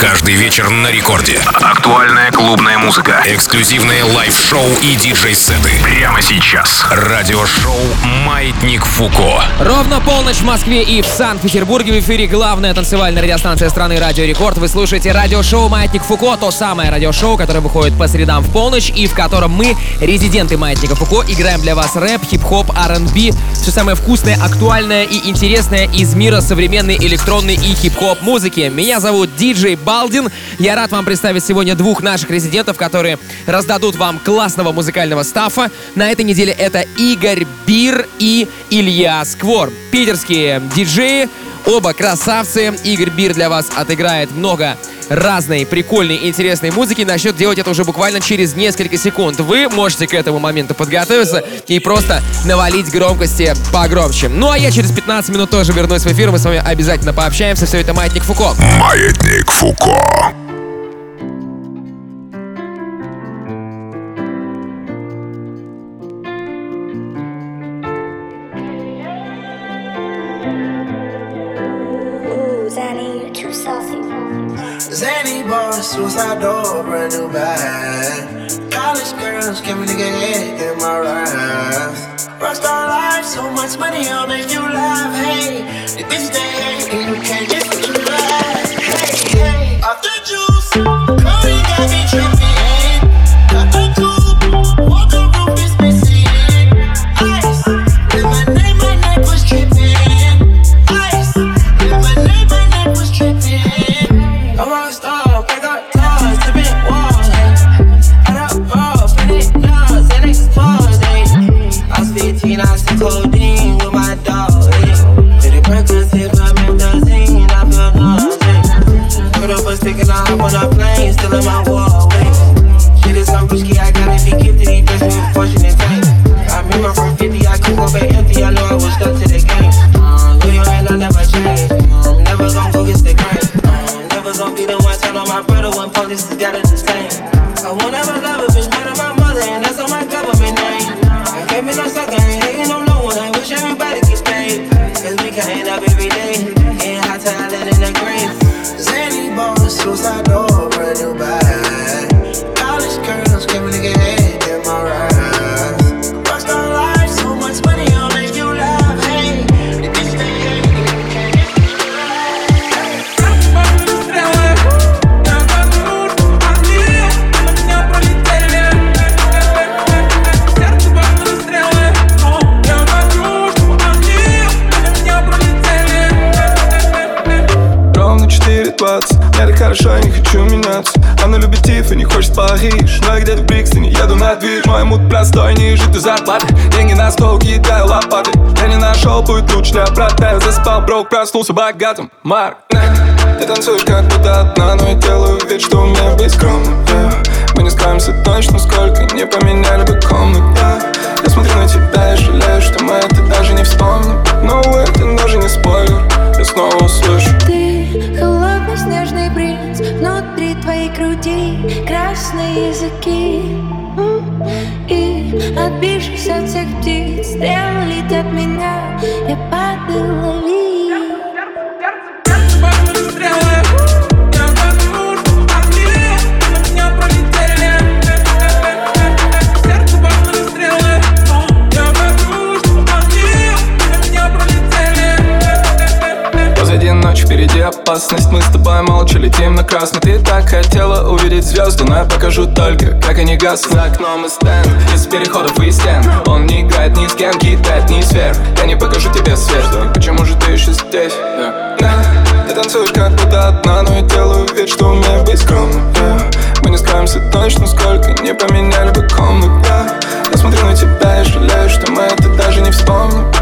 Каждый вечер на рекорде. Актуальная клубная музыка. Эксклюзивные лайв-шоу и диджей-сеты. Прямо сейчас. Радиошоу «Маятник Фуко». Ровно полночь в Москве и в Санкт-Петербурге в эфире главная танцевальная радиостанция страны Радио Рекорд. Вы слушаете радиошоу «Маятник Фуко», то самое радиошоу, которое выходит по средам в полночь и в котором мы, резиденты «Маятника Фуко», играем для вас рэп, хип-хоп, R&B, все самое вкусное, актуальное и интересное из мира современной электронной и хип-хоп музыки. Меня зовут Диджей Балдин. Я рад вам представить сегодня двух наших резидентов, которые раздадут вам классного музыкального стафа. На этой неделе это Игорь Бир и Илья Сквор. Питерские диджеи, оба красавцы. Игорь Бир для вас отыграет много разной прикольной интересной музыки. Начнет делать это уже буквально через несколько секунд. Вы можете к этому моменту подготовиться и просто навалить громкости погромче. Ну а я через 15 минут тоже вернусь в эфир. Мы с вами обязательно пообщаемся. Все это Маятник Фуко. Маятник Фуко. Проснулся богатым Марк, опасность Мы с тобой молча летим на красный Ты так хотела увидеть звезды Но я покажу только, как они гаснут За окном и стенд, из переходов и стен Он не играет ни с кем, кидает ни сфер Я не покажу тебе свет Почему же ты еще здесь? Да. Да. Ты танцуешь как будто одна Но я делаю вид, что умею быть скромным yeah. Мы не скроемся точно сколько Не поменяли бы комнат да. Я смотрю на тебя и жалею, что мы это даже не вспомним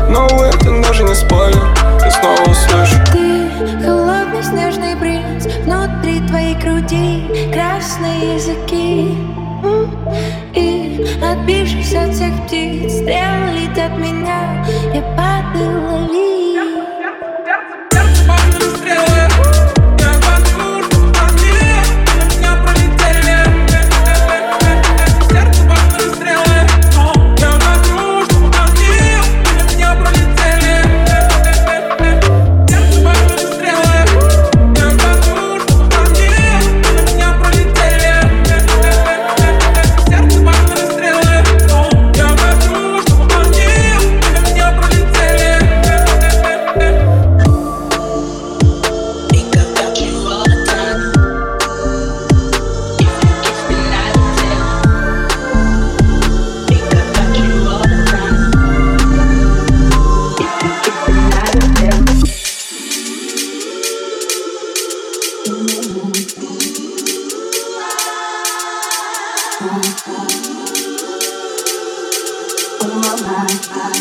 my, my, I,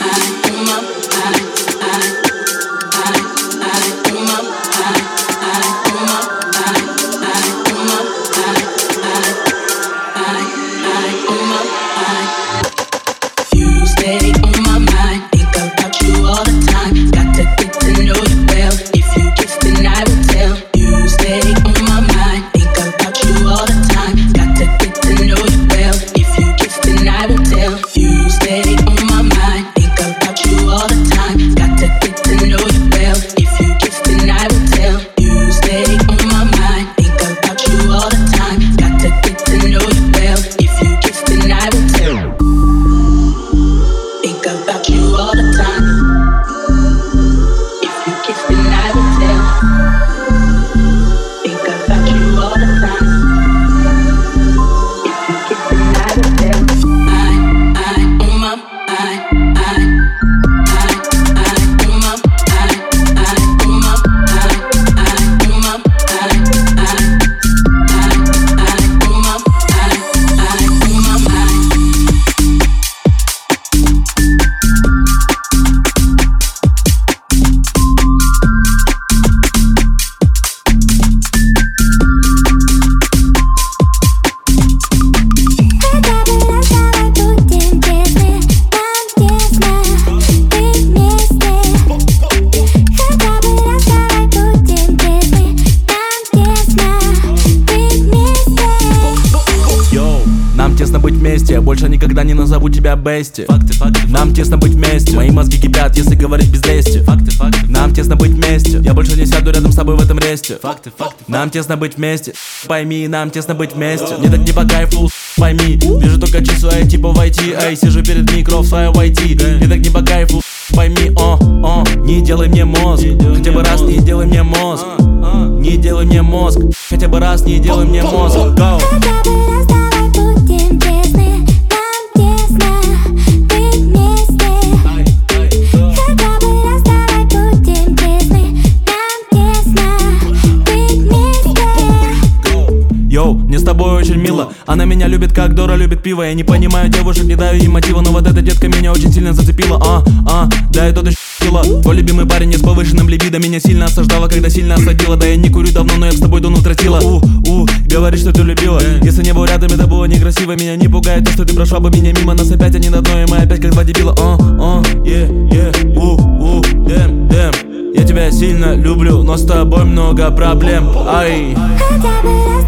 I, I говорить без лести Факты, факты Нам тесно быть вместе. Я больше не сяду рядом с тобой в этом ресте. Факты, факты Нам тесно быть вместе. Пойми, нам тесно быть вместе. Мне так не по кайфу, пойми. Вижу только часы, ай, типа в IT Эй, сижу перед микро в своей IT Мне так не по кайфу, пойми, о, о Не делай мне мозг. Хотя бы раз не делай мне мозг. Не делай мне мозг. Хотя бы раз не делай мне мозг. Go тобой очень мило. Она меня любит, как Дора любит пиво. Я не понимаю девушек, не даю им мотива. Но вот эта детка меня очень сильно зацепила. А, а, да это еще пила Твой любимый парень не с повышенным либидо Меня сильно осаждала, когда сильно осадила. Да я не курю давно, но я с тобой дуну тратила У, у, говоришь, что ты любила. Если не был рядом, это было некрасиво. Меня не пугает то, что ты прошла бы меня мимо. Нас опять они на дно, и мы опять как два дебила. А, а, е, е, у, у, дэм, дэм. Я тебя сильно люблю, но с тобой много проблем. Ай. Хотя бы раз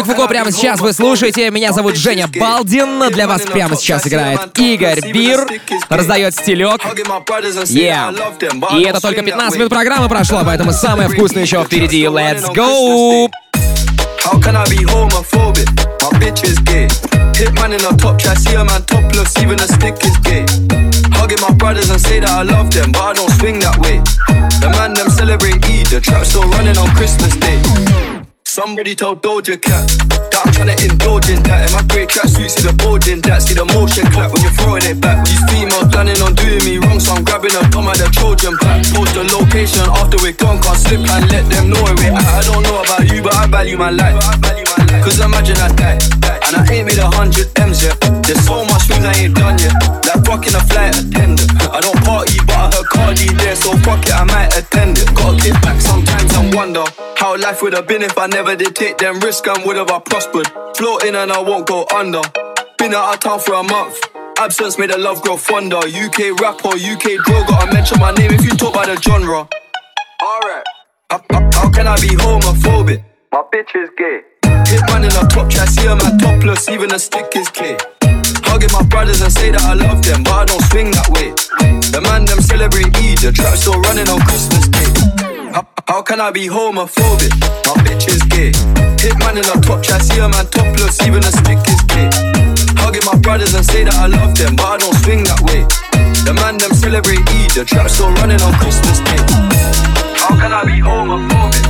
«Маятник Фуко» прямо сейчас вы слушаете. Меня зовут Женя Балдин. Для вас прямо сейчас играет Игорь Бир. Раздает стилек. Yeah. И это только 15 минут программы прошло, поэтому самое вкусное еще впереди. Let's go! How can I be homophobic? My bitch is gay. Hit man in a top try, see a man topless, even a stick is gay. Hugging my brothers and say that I love them, but I don't swing that way. The man them celebrate Eid, the trap still running on Christmas Day. Somebody told Doja Cat that I'm trying to indulge in that. In my great track suit, see the bulging that. See the motion clap when you're throwing it back. These females planning on doing me wrong, so I'm grabbing a tom at the Trojan pack. Post the location after we're gone, can't slip and let them know we're at. I don't know about you, but I value my life. Cause imagine I die, and I ain't made a hundred M's yet. There's so much things I ain't done yet. Like fucking a flight attendant. I don't I Cardi there, so fuck it, I might attend it. Gotta get back sometimes and wonder how life would have been if I never did take them risks and would have I prospered. Floating and I won't go under. Been out of town for a month. Absence made the love grow fonder. UK rapper, UK girl, gotta mention my name if you talk about the genre. Alright. How, how, can I be homophobic? My bitch is gay. Hit man in a top try, see a man topless, even a stick is gay. Hugging my brothers and say that I love them, but I don't swing that way. The man them celebrate Eid, the trap still running on Christmas Day. How, How can I be homophobic? My bitch is gay. Hit man in a top try, see a man topless, even a stick is gay. Hugging my brothers and say that I love them, but I don't swing that way. The man them celebrate Eid, the trap still running on Christmas Day. How can I be homophobic?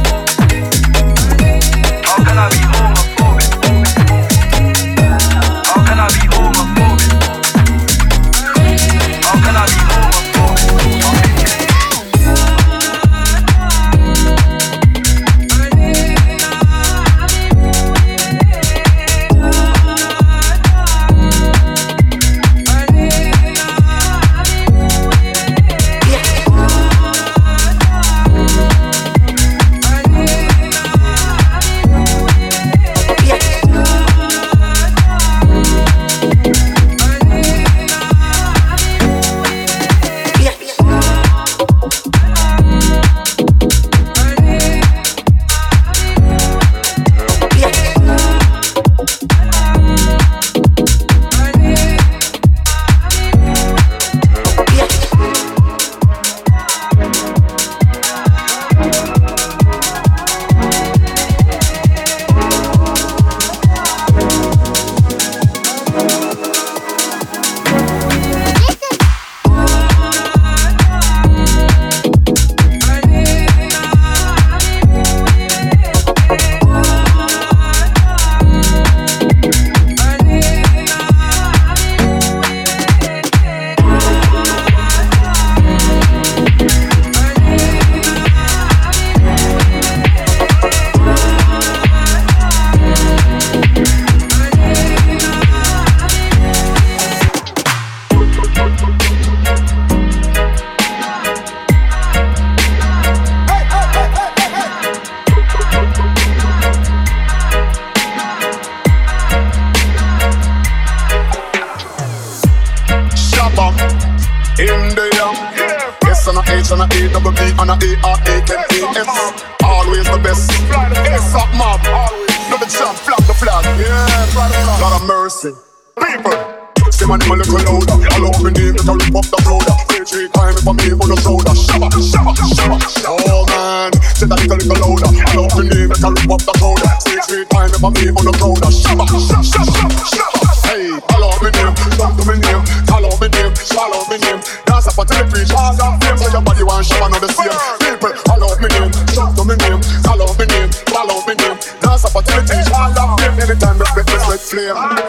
them.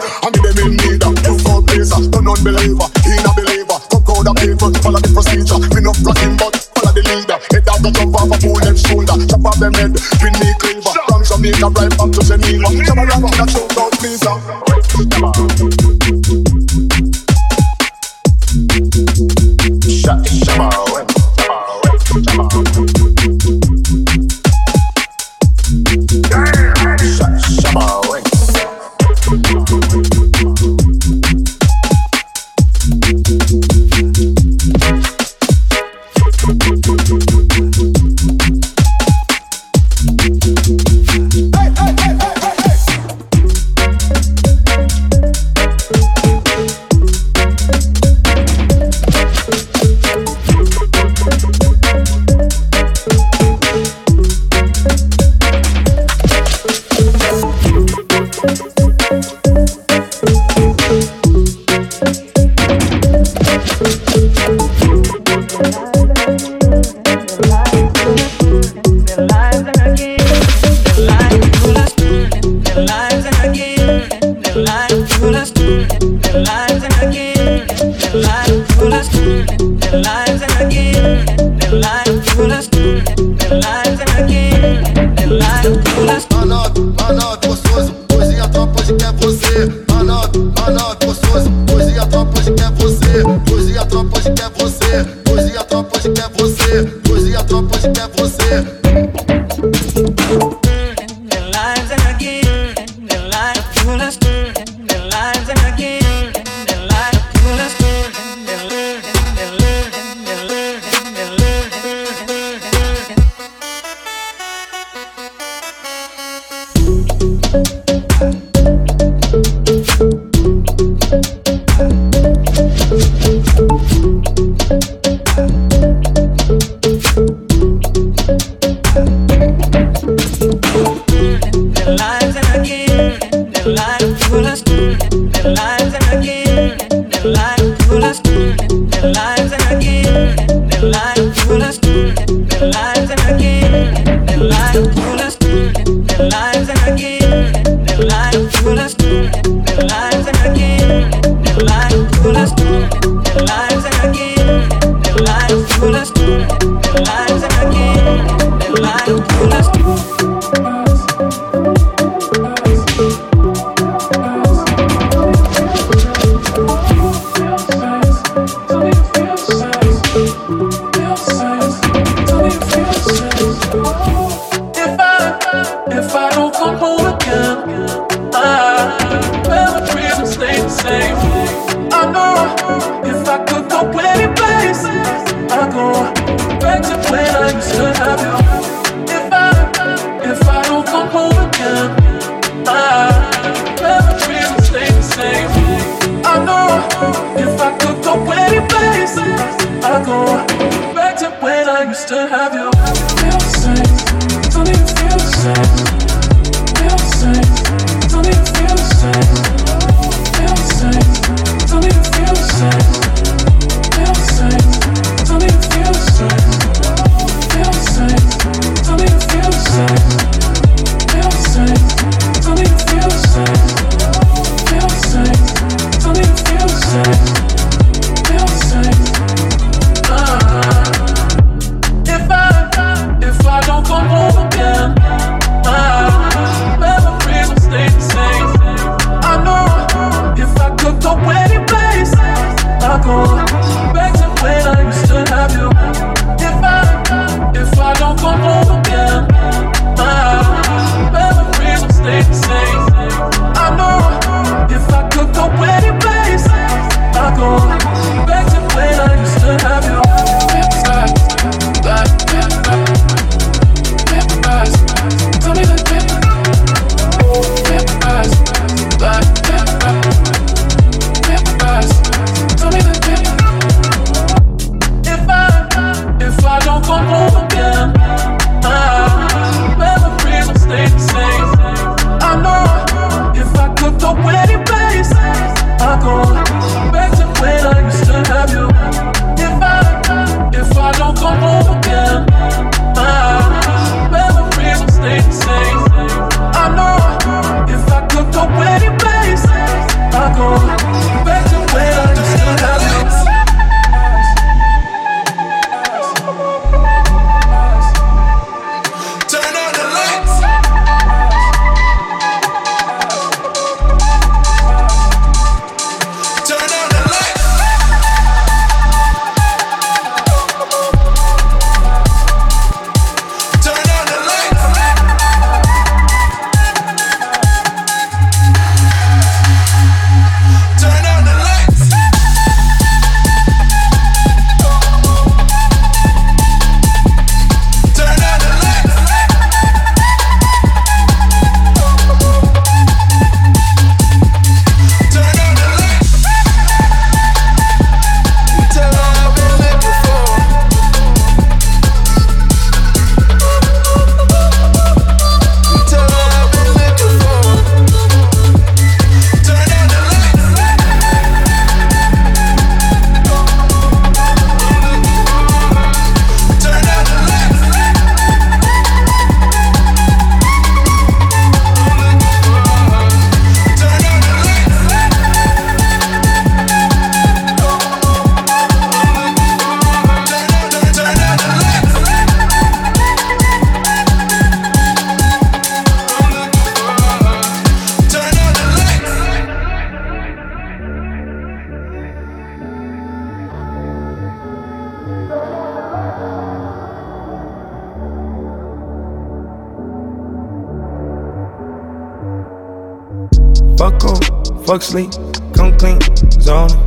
Fuck sleep, come clean, zoning.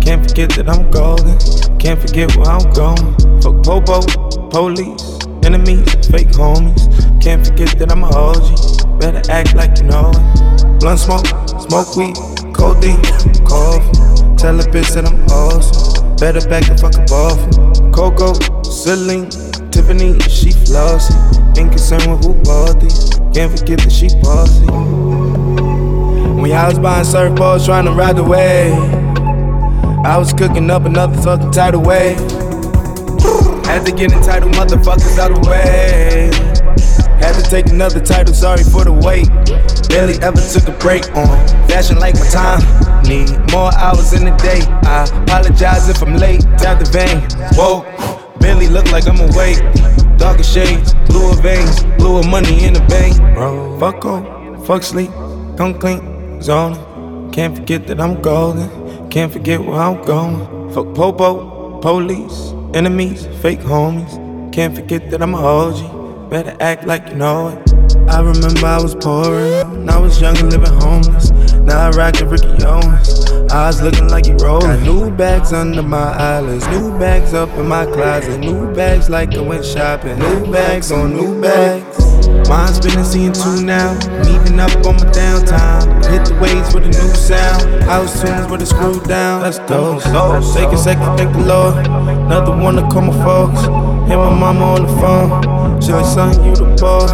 Can't forget that I'm golden. Can't forget where I'm going. Fuck popo, police, enemies, fake homies. Can't forget that I'm a OG. Better act like you know it. Blunt smoke, smoke weed, codeine, coffee. Tell a bitch that I'm awesome. Better back the fuck up off. Coco, Celine, Tiffany, she flossy. Ain't concerned with who bought these. Can't forget that she bossy. When I was buying surfboards trying to ride the wave. I was cooking up another fucking tidal wave. Had to get entitled motherfuckers out of the way. Had to take another title, sorry for the wait. Barely ever took a break on fashion like my time. Need more hours in the day. I apologize if I'm late. Tap the vein. Whoa, barely look like I'm awake. Darker shades, bluer veins, bluer money in the bank. Bro, fuck on, fuck sleep, come clean, zoning. Can't forget that I'm golden. Can't forget where I'm going. Fuck Popo, police, enemies, fake homies. Can't forget that I'm a OG. Better act like you know it. I remember I was pouring. I was young and living homeless. Now I rock the Ricky Owens. Eyes looking like you rolling. Got new bags under my eyelids. New bags up in my closet. New bags like I went shopping. New bags on new bags. Mine's been seeing two now. Meeting up on my downtime. Hit the waves with a new sound. House tunes with a screw down. Let's go. So, take a second, thank the Lord. Another one to call my folks. Hit my mama on the phone. She like, son, you the boy.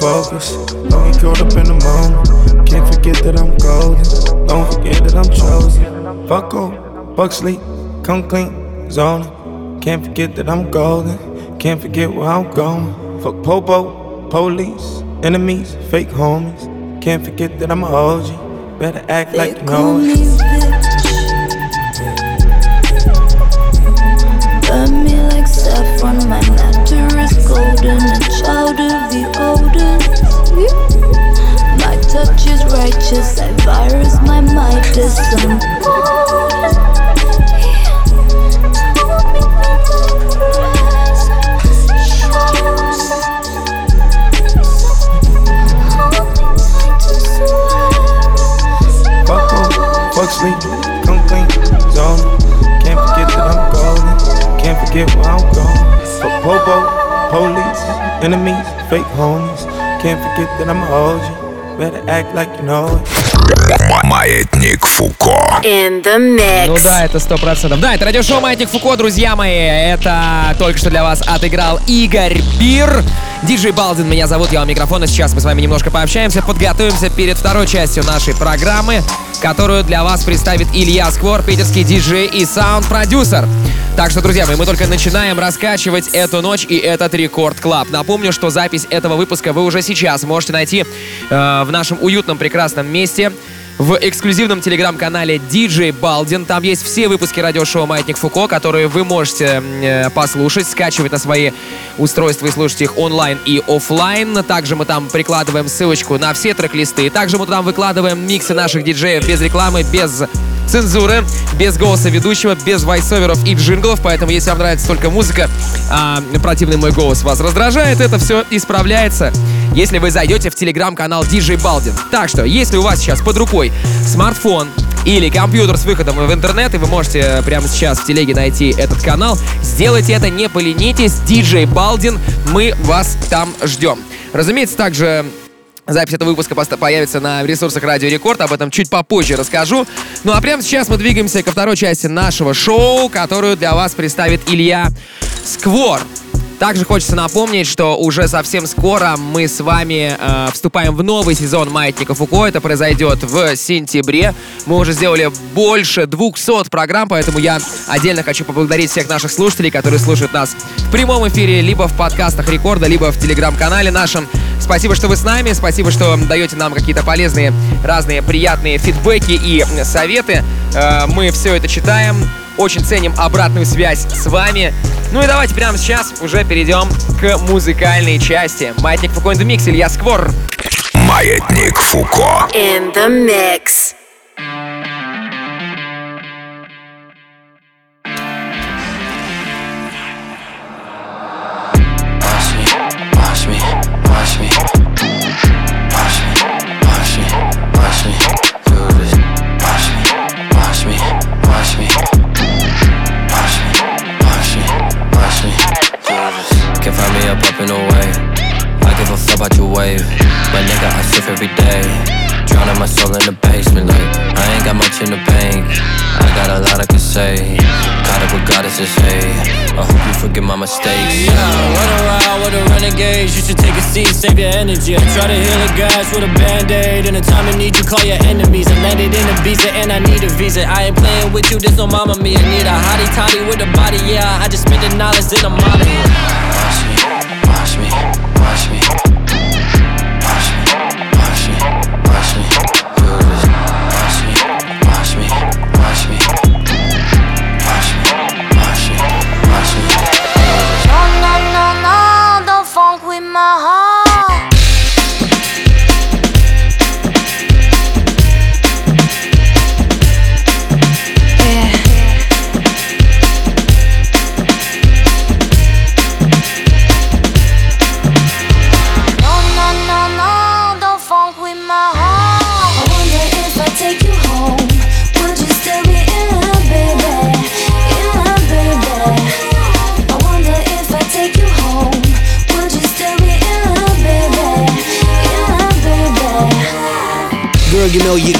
Focus. Don't get caught up in the moment. Can't forget that I'm golden. Don't forget that I'm chosen. Fuck off, fuck sleep, come clean, zoning. Can't forget that I'm golden. Can't forget where I'm going. Fuck popo. Police, enemies, fake homies. Can't forget that I'm a OG. Better act they like you know it. Me like saffron, my nectar is golden, a child of the oldest. Touch is righteous, I virus my Midas. I'm fuck sleep, come clean, zone. Can't forget that I'm golden, can't forget where I'm going. Fuck popo, police, enemies, fake homies. Can't forget that I'm a OG, better act like you know it. Маятник Фуко. In the mix. Ну да, это сто процентов. Да, это радиошоу Маятник Фуко, друзья мои. Это только что для вас отыграл Игорь Бир. Диджей Балдин меня зовут, я у микрофона. Сейчас мы с вами немножко пообщаемся, подготовимся перед второй частью нашей программы, которую для вас представит Илья Сквор, питерский диджей и саунд-продюсер. Так что, друзья мои, мы только начинаем раскачивать эту ночь и этот Рекорд Клаб. Напомню, что запись этого выпуска вы уже сейчас можете найти э, в нашем уютном прекрасном месте в эксклюзивном телеграм-канале DJ Балдин. Там есть все выпуски радиошоу «Маятник Фуко», которые вы можете э, послушать, скачивать на свои устройства и слушать их онлайн и офлайн. Также мы там прикладываем ссылочку на все трек-листы. Также мы там выкладываем миксы наших диджеев без рекламы, без цензуры, без голоса ведущего, без вайсоверов и джинглов. Поэтому, если вам нравится только музыка, а противный мой голос вас раздражает, это все исправляется если вы зайдете в телеграм-канал DJ Балдин. Так что, если у вас сейчас под рукой смартфон, или компьютер с выходом в интернет, и вы можете прямо сейчас в телеге найти этот канал. Сделайте это, не поленитесь. DJ Балдин, мы вас там ждем. Разумеется, также Запись этого выпуска появится на ресурсах Радио Рекорд, об этом чуть попозже расскажу. Ну а прямо сейчас мы двигаемся ко второй части нашего шоу, которую для вас представит Илья Сквор. Также хочется напомнить, что уже совсем скоро мы с вами э, вступаем в новый сезон Маятника Фуко. Это произойдет в сентябре. Мы уже сделали больше 200 программ, поэтому я отдельно хочу поблагодарить всех наших слушателей, которые слушают нас в прямом эфире, либо в подкастах Рекорда, либо в телеграм-канале нашем. Спасибо, что вы с нами, спасибо, что даете нам какие-то полезные, разные приятные фидбэки и советы. Э, мы все это читаем, очень ценим обратную связь с вами. Ну и давайте прямо сейчас уже перейдем к музыкальной части. Маятник Фуко in the Mix, Илья Сквор. Маятник Фуко. In the Mix. Save your energy. I try to heal the guys with a band aid. In the time of need, you call your enemies. I landed in a visa and I need a visa. I ain't playing with you, there's no mama me. I need a hottie toddy with a body, yeah. I just spend the knowledge in a model.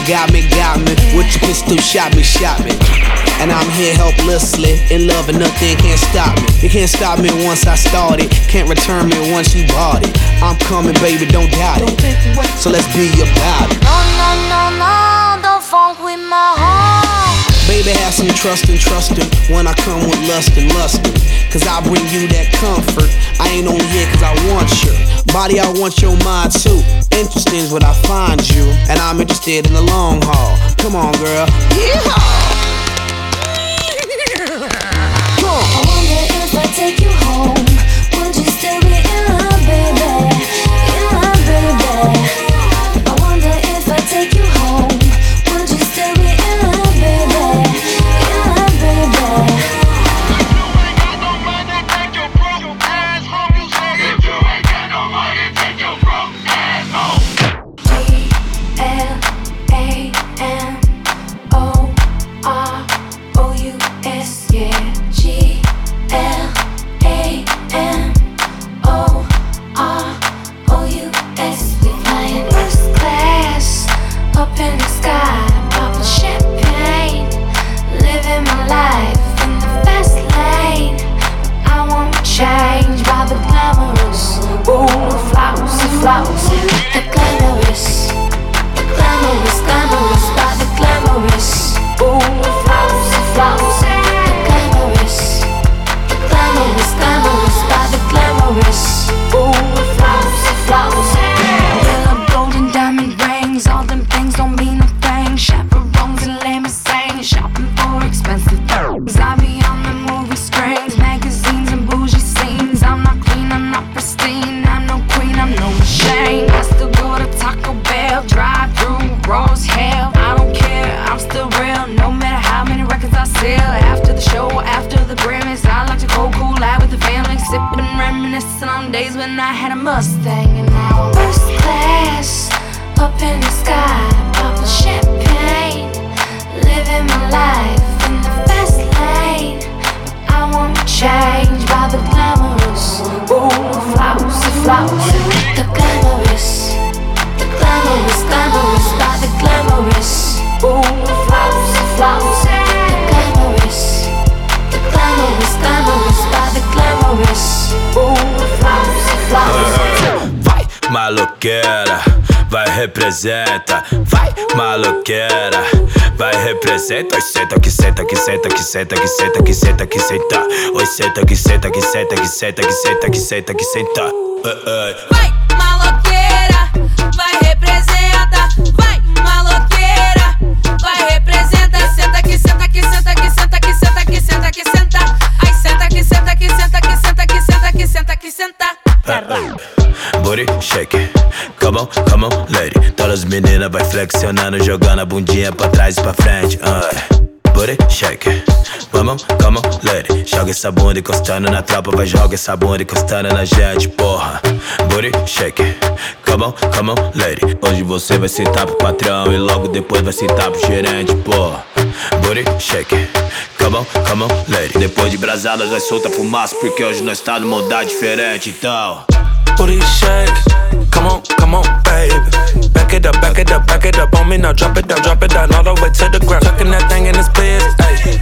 Got me, got me. With your pistol, shot me, shot me. And I'm here helplessly in love and nothing can't stop me. It can't stop me once I started, can't return me once you bought it. I'm coming, baby, don't doubt it. So let's be about it. Baby, have some trust and trusting when I come with lust and lusting. Cause I bring you that comfort. I ain't on here cause I want your body, I want your mind too. Interesting is what I find you, and I'm interested in the long haul. Come on, girl. Yeehaw! Come on. I wonder if I take you home, representa. Vai, maloqueira, vai, representa. Oi, senta que senta que senta que senta que senta que senta que senta. Oi, senta que senta que senta que senta que senta que senta que senta. Come on, lady. Todas as meninas vai flexionando, jogando a bundinha pra trás e pra frente. Uh. Booty shake, come on, come on, lady. Joga essa bunda encostando na tropa, vai joga essa bunda encostando na gente, porra. Booty shake, come on, come on, lady. Hoje você vai sentar pro patrão e logo depois vai sentar pro gerente, porra. Booty shake. Come on, come on, lady. Depois de brasadas, vai solta fumaça, porque hoje nós tá no modar diferente, então. Booty shake, Come on, baby. Back it up, back it up, back it up on me. Now drop it down, drop it down all the way to the ground. Tucking that thing in his bed.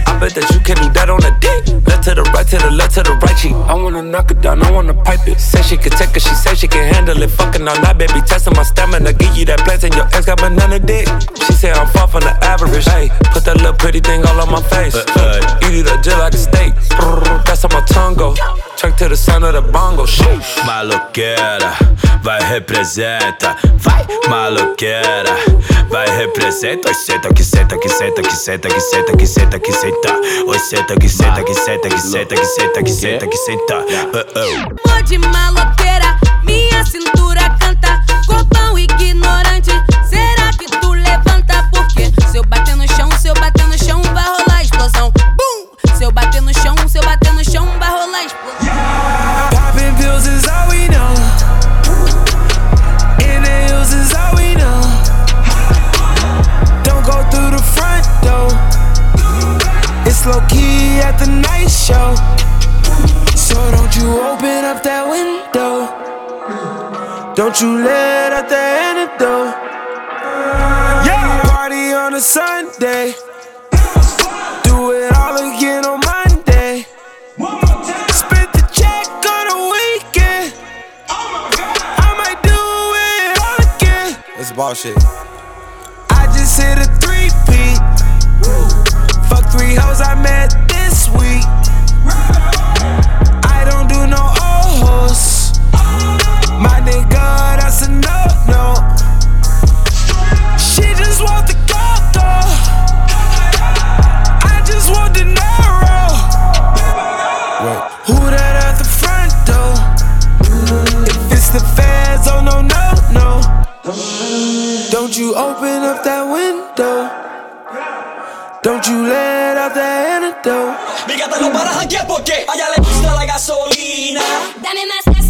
I bet that you can do that on a dick. Left to the right, to the left, to the right She. I wanna knock it down, I wanna pipe it. Say she can take it, she say she can handle it. Fucking all night, baby. Testing my stamina. Give you that plant and your ex got banana dick. She said I'm far from the average. Hey, Put that little pretty thing all on my face. Uh, uh. Eat it up just like a steak. That's how my tongue go. Check to the sound of the bongo. Sheesh. My look at her. Vai representa, vai maloqueira, vai representa. Oi senta que senta que senta que senta que senta que senta que senta. Oi senta que senta que senta que senta que senta que senta que senta. Uh, uh. De maloqueira, minha cintura canta. Corpão ignorante, low key at the night show. So don't you open up that window. Don't you let out the antidote. Yeah, party on a Sunday. Do it all again on Monday. Spent the check on a weekend. I might do it all again. It's bullshit. I just hit a three peat. Fuck three hoes I met this week. Out the antidote. Mi gata no para janguear porque a ella le gusta la gasolina. Dame más gasolina.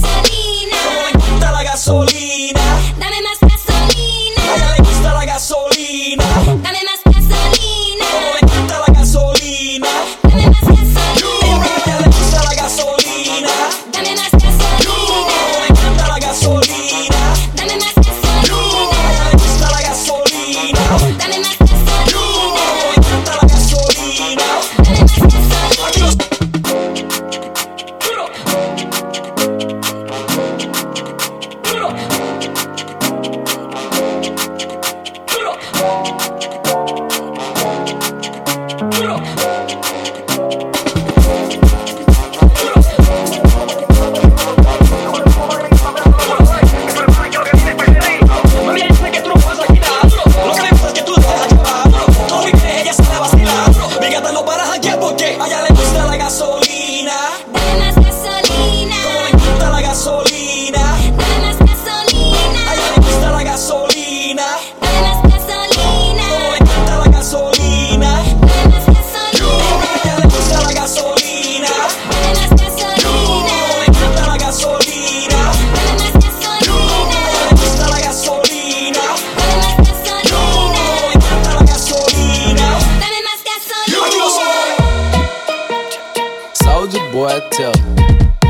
Boy, tell me.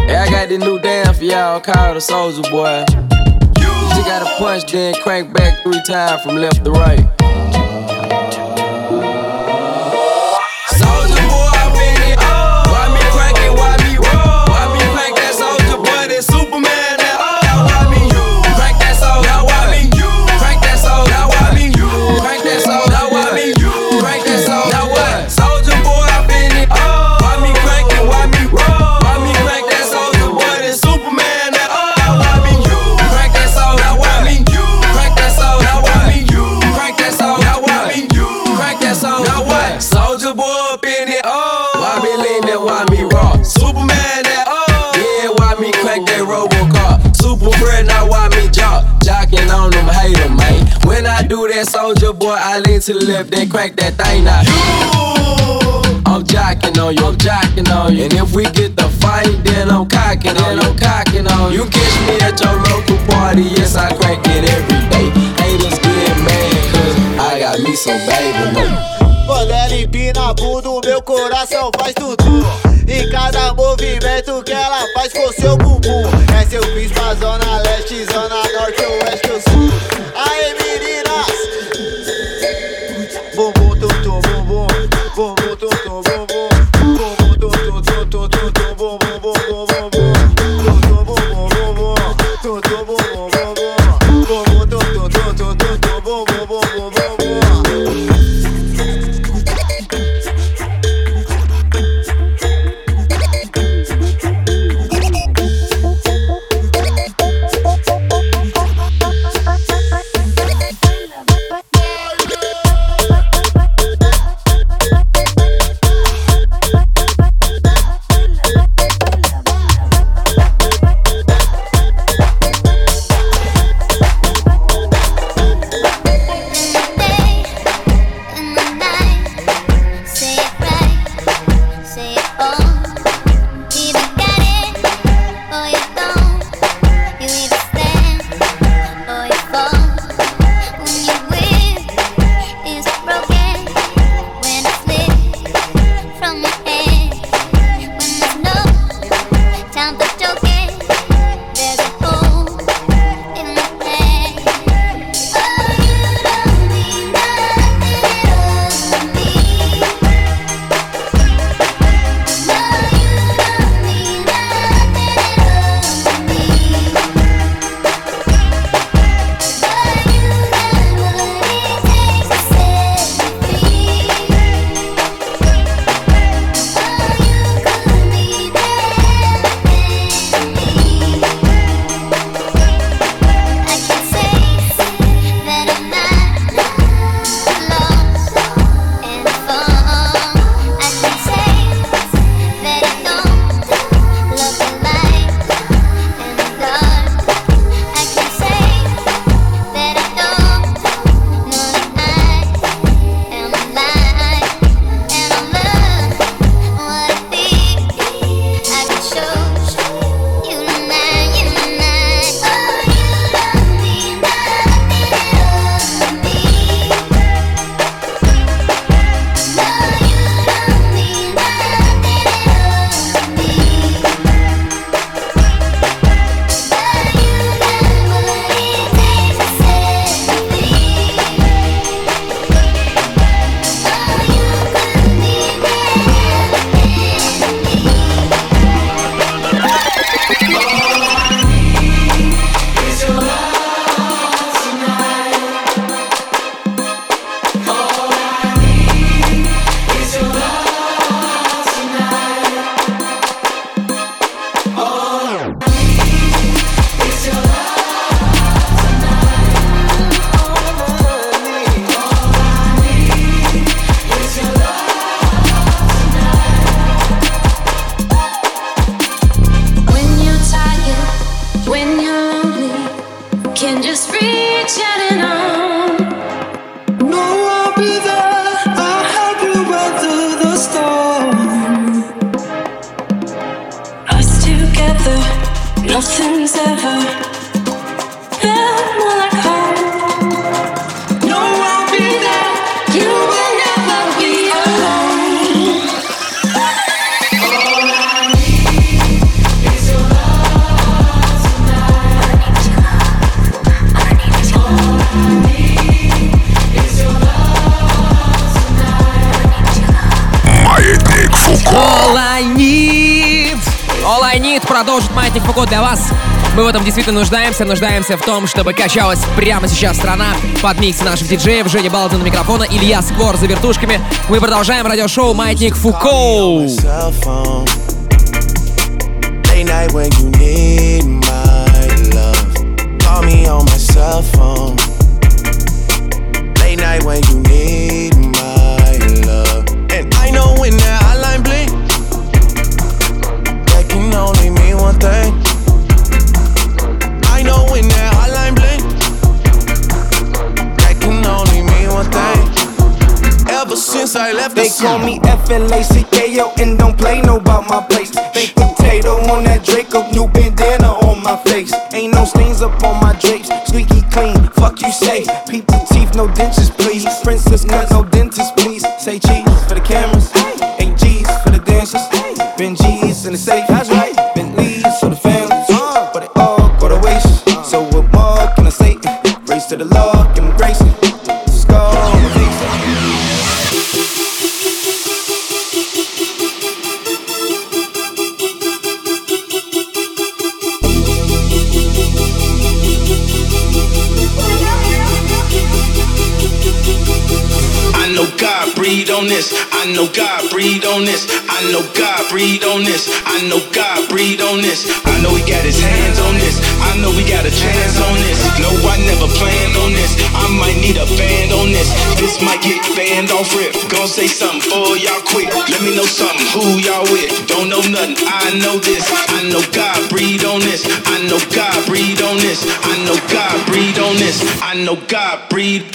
Hey, I got this new dance for y'all called the Soulja Boy. You just gotta punch, then crank back three times from left to right. To the left, then crank that thing now. I'm jocking on you, I'm jocking on you. And if we get the fight, then I'm cocking on you, I'm cocking on you. You catch me at your local party, yes, I crank it every day. Haters get mad, cause I got me some baby. No. Quando ela empina a bunda, o meu coração faz tudo. Em cada movimento que ela faz com seu bumbum. É seu bis pra zona действительно нуждаемся. Нуждаемся в том, чтобы качалась прямо сейчас страна под микс наших диджеев. Женя Балдин на микрофона, Илья Сквор за вертушками. Мы продолжаем радиошоу Маятник Фуко. I left They the call me F-L-A-C-K-O and don't play no about my place. Baked potato on that Draco, new bandana on my face. Ain't no stains up on my drapes, squeaky clean. Fuck you say, peep the teeth, no dentures know this. I know God breathe on this. I know God breathe on this. I know God breathe on this. I know God breathe.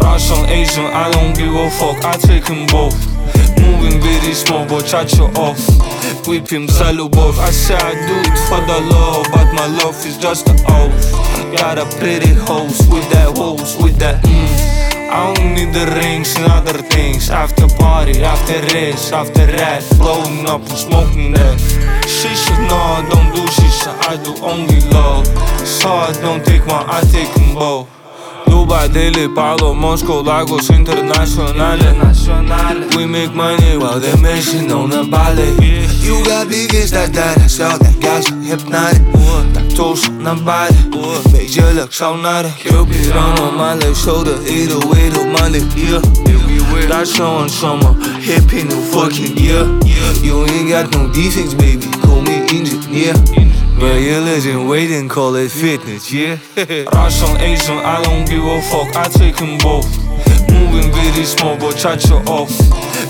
Russian, Asian, I don't give a fuck, I take them both. Moving very small, but charge you off. Him, sell both. I say I do it for the love, but my love is just a oath. Got a pretty host with that hose, with that mm. I don't need the rings and other things. After party, after race, after rat, blowing up and smoking that. Shisha, no, I don't do shisha, I do only love. So I don't take one, I take them both. Dubai, Delhi, Palo, Moscow, Lagos, Internationale. We make money while they're missing on the ballet. You got big as that that I saw that gas hypnotic. Tak toast naar beide Beetje leuk zo naar de Cupid on on my left shoulder 808 op my left ear That's showing summer. Hippie new fucking year. You ain't got no defects baby. Call me engineer. Yeah, you legend waiting, call it fitness, yeah. Russian, Asian, I don't give a fuck I take them both. Moving very small, but charge you off.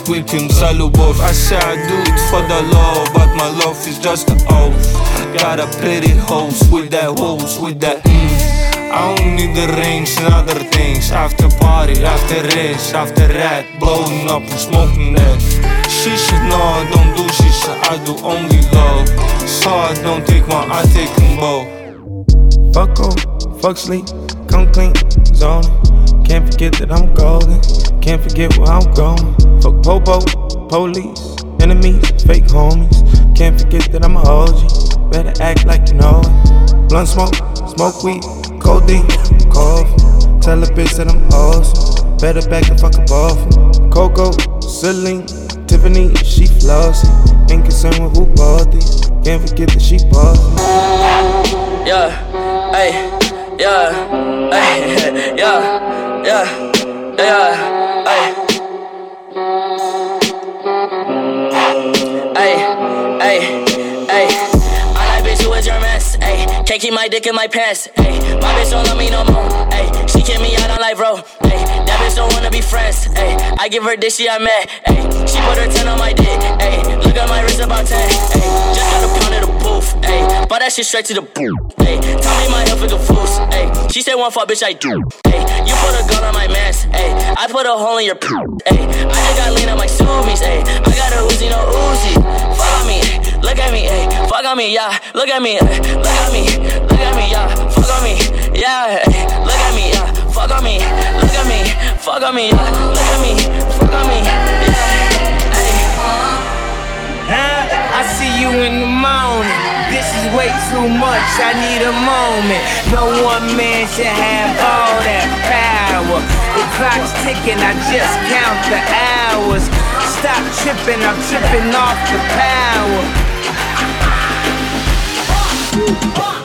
Whip him, salo both. I say I do it for the love But my love is just an oath. Got a pretty host with that hose, with that mm. I don't need the rings and other things After party, after race, after rat Blowing up and smoking that Shisha, no I don't do shisha I do only love So I don't take one, I take them both Fuck off, fuck sleep, come clean, zoning. Can't forget that I'm golden, can't forget where I'm going. Fuck popo, police, enemies, fake homies. Can't forget that I'm a OG, better act like you know it. Blunt smoke, smoke weed, codeine, cough. Tell a bitch that I'm awesome, better back the fuck up off. Coco, Celine, Tiffany, she flossy. Ain't concerned with who bought these, can't forget that she bought. Yeah, hey, yeah, hey, yeah, yeah, yeah, Can't keep my dick in my pants. Ayy, my bitch don't love me no more. Ayy, she kick me out on life, bro. Ayy, that bitch don't wanna be friends. Ayy, I give her dick, she I mad. Ayy, she put her 10 on my dick. Ayy, look at my wrist about 10. Ayy, just got a pound of the booth. Ayy, bought that shit straight to the boot. Ayy, tell me my health is a fool. Ayy, she said one fuck, bitch, I do. Ayy, you put a gun on my mask. Ayy, I put a hole in your poop. Ayy, I just got lean on my zoomies. Ayy, I got a Uzi, no Uzi. On me, look at me, ayy, fuck on me, yeah. Look at me, ayy, look at me, look at me, yeah. Fuck on me, yeah. ayy, Look at me, yeah. Fuck on me, look at me, fuck on me, yeah. Look at me, fuck on me, yeah. Huh? I see you in the morning. This is way too much. I need a moment. No one man should have all that power. The clock's ticking. I just count the hours. Stop tripping. I'm tripping off the power. Okay.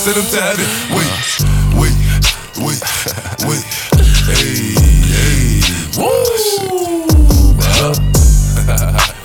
Send them to heaven. Wait, wait, wait, wait. Hey, hey. Woo!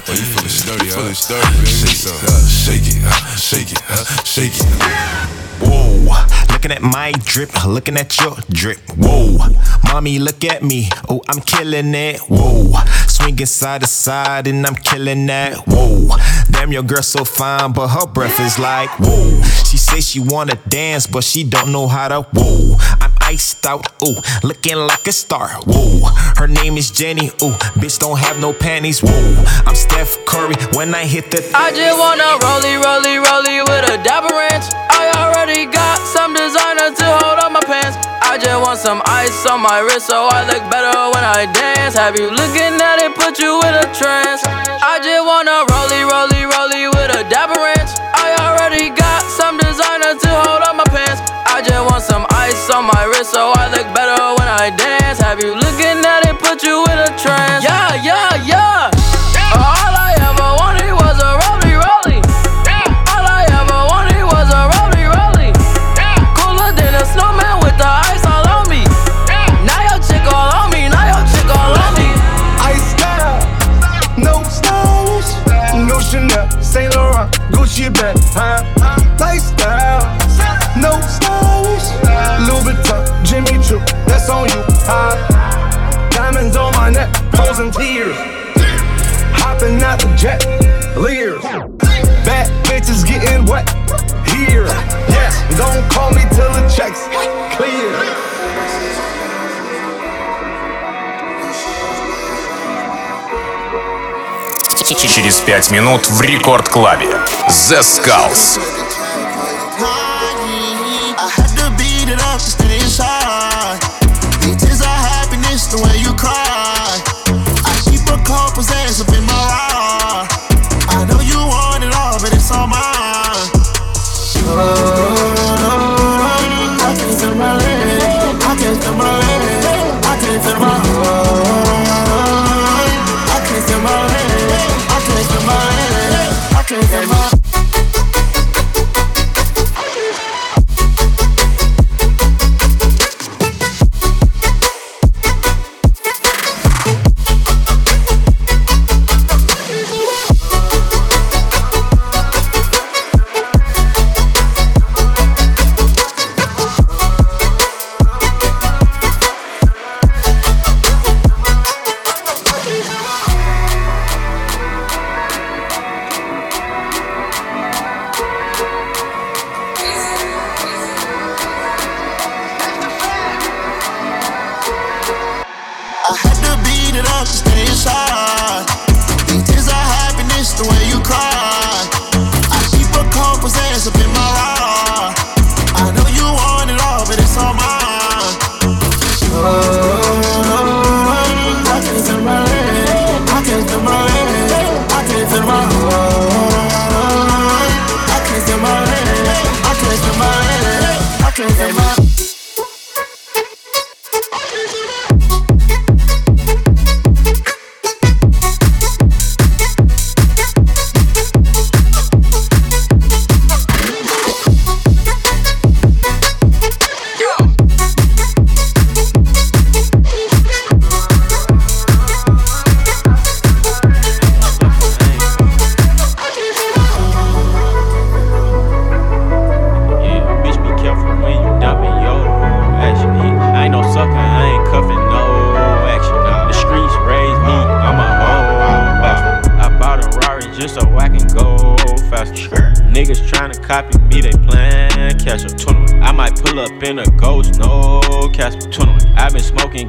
Oh, you feeling sturdy, huh? Feeling sturdy, baby. Shake it, huh? shake it, huh? shake it, huh? shake it. Whoa, looking at my drip, looking at your drip. Whoa, mommy, look at me. Oh, I'm killing it. Whoa, swinging side to side and I'm killing that. Whoa, damn, your girl so fine, but her breath is like whoa. She say she wanna dance, but she don't know how to. Whoa, I'm iced out, ooh, looking like a star. Whoa, her name is Jenny, ooh, bitch don't have no panties. Whoa, I'm Steph Curry when I hit the. I just wanna rollie, rollie, rollie with a dapper ranch. I already got some designer to hold up my pants. I just want some ice on my wrist so I look better when I dance. Have you looking at it, put you in a trance? I just wanna rollie, rollie, rollie with a dapper ranch. On my wrist so I look better when I dance. Have you looking at it, put you in a trance? Yeah, yeah, yeah. Через пять минут в рекорд-клабе. The Skulls. To beat it up to stay inside. These tears are happiness, the way you cry.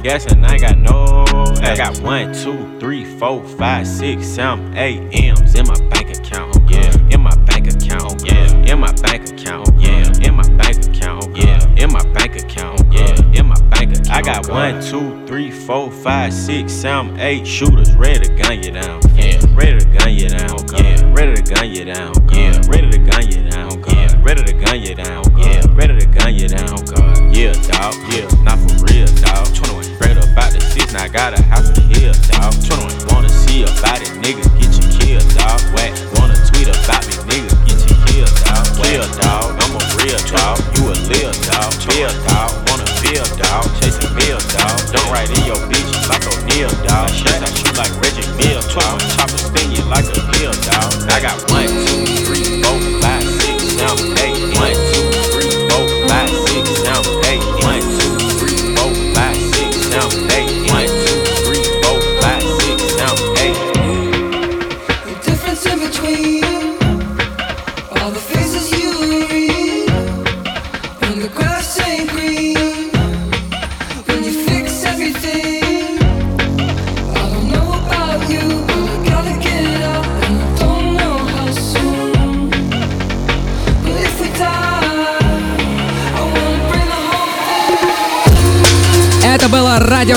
Gas and I ain't got no. I got one, two, three, four, five, six, seven, eight M's in my bank account. Yeah, in my bank account. Yeah, in my bank account. Yeah, in my bank account. Yeah, in my bank account. Yeah, in my bank account. I got one, two, three, four, five, six, seven, eight shooters ready to gun you down. Yeah, ready to gun you down. Bill dog. Wanna feel dog, chasing meal dog. Don't write in your bitch like O'Neal dog. Shit, I shoot like Reggie Mill, dog. Chopper sting you like a hill dog. I got one,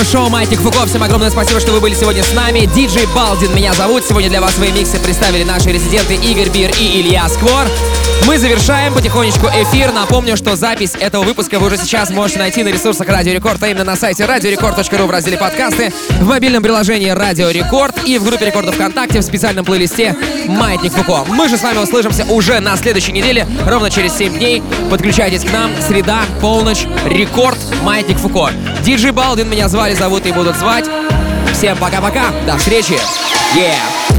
радиошоу Маятник Фуко. Всем огромное спасибо, что вы были сегодня с нами. Диджей Балдин меня зовут. Сегодня для вас свои миксы представили наши резиденты Игорь Бир и Илья Сквор. Мы завершаем потихонечку эфир. Напомню, что запись этого выпуска вы уже сейчас можете найти на ресурсах Радио Рекорд, а именно на сайте радиорекорд.ру в разделе подкасты, в мобильном приложении Радио Рекорд и в группе Рекордов ВКонтакте в специальном плейлисте Маятник Фуко. Мы же с вами услышимся уже на следующей неделе, ровно через 7 дней. Подключайтесь к нам. Среда, полночь, Рекорд, Маятник Фуко. Диджей Балдин меня звали, зовут и будут звать. Всем пока-пока. До встречи. Yeah.